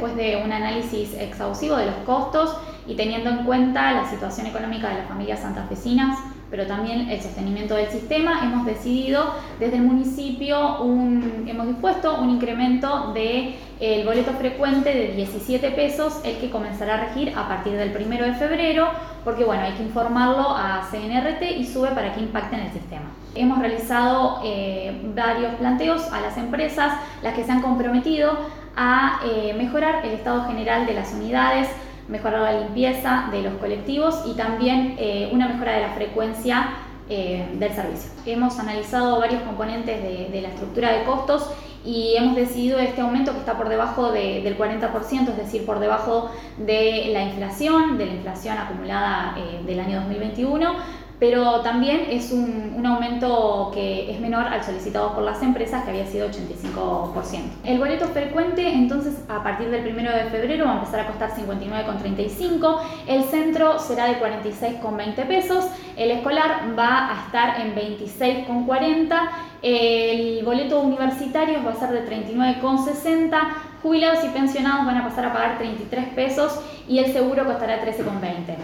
después de un análisis exhaustivo de los costos y teniendo en cuenta la situación económica de las familias santafesinas, pero también el sostenimiento del sistema, hemos decidido desde el municipio, un, hemos dispuesto un incremento del de, boleto frecuente de 17 pesos, el que comenzará a regir a partir del 1 de febrero, porque bueno, hay que informarlo a CNRT y sube para que impacte en el sistema. Hemos realizado eh, varios planteos a las empresas, las que se han comprometido a eh, mejorar el estado general de las unidades, mejorar la limpieza de los colectivos y también eh, una mejora de la frecuencia eh, del servicio. Hemos analizado varios componentes de, la estructura de costos y hemos decidido este aumento que está por debajo del 40%, es decir, por debajo de la inflación, de la inflación acumulada del año 2021, pero también es un, aumento que es menor al solicitado por las empresas, que había sido 85%. El boleto frecuente, entonces, a partir del 1 de febrero va a empezar a costar 59,35, el centro será de 46,20 pesos, el escolar va a estar en 26,40, el boleto universitario va a ser de 39,60, jubilados y pensionados van a pasar a pagar 33 pesos y el seguro costará 13,20.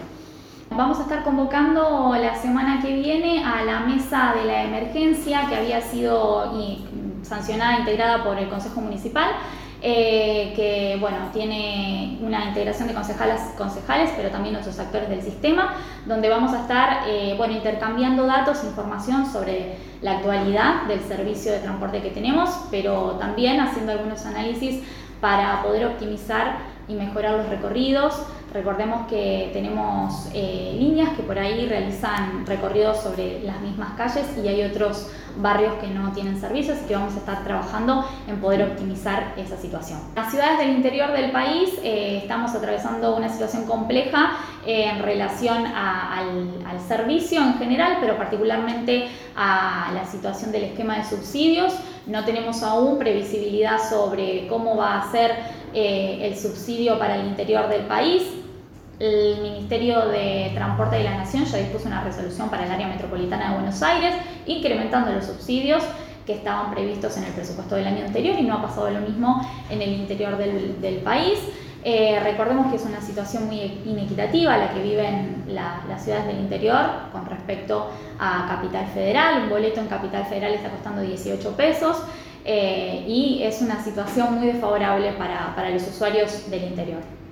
Vamos a estar convocando la semana que viene a la mesa de la emergencia que había sido sancionada, integrada por el Consejo Municipal. Eh, que bueno, tiene una integración de concejales, concejales, pero también otros actores del sistema, donde vamos a estar eh, bueno, intercambiando datos, información sobre la actualidad del servicio de transporte que tenemos, pero también haciendo algunos análisis para poder optimizar y mejorar los recorridos, Recordemos que tenemos eh, líneas que por ahí realizan recorridos sobre las mismas calles y hay otros barrios que no tienen servicios y que vamos a estar trabajando en poder optimizar esa situación. Las ciudades del interior del país eh, estamos atravesando una situación compleja eh, en relación al servicio en general, pero particularmente a la situación del esquema de subsidios. No tenemos aún previsibilidad sobre cómo va a ser el subsidio para el interior del país el Ministerio de Transporte de la Nación ya dispuso una resolución para el área metropolitana de Buenos Aires, incrementando los subsidios que estaban previstos en el presupuesto del año anterior y no ha pasado lo mismo en el interior del, país. Eh, recordemos que es una situación muy inequitativa la que viven las ciudades del interior con respecto a Capital Federal. Un boleto en Capital Federal está costando 18 pesos eh, y es una situación muy desfavorable para los usuarios del interior.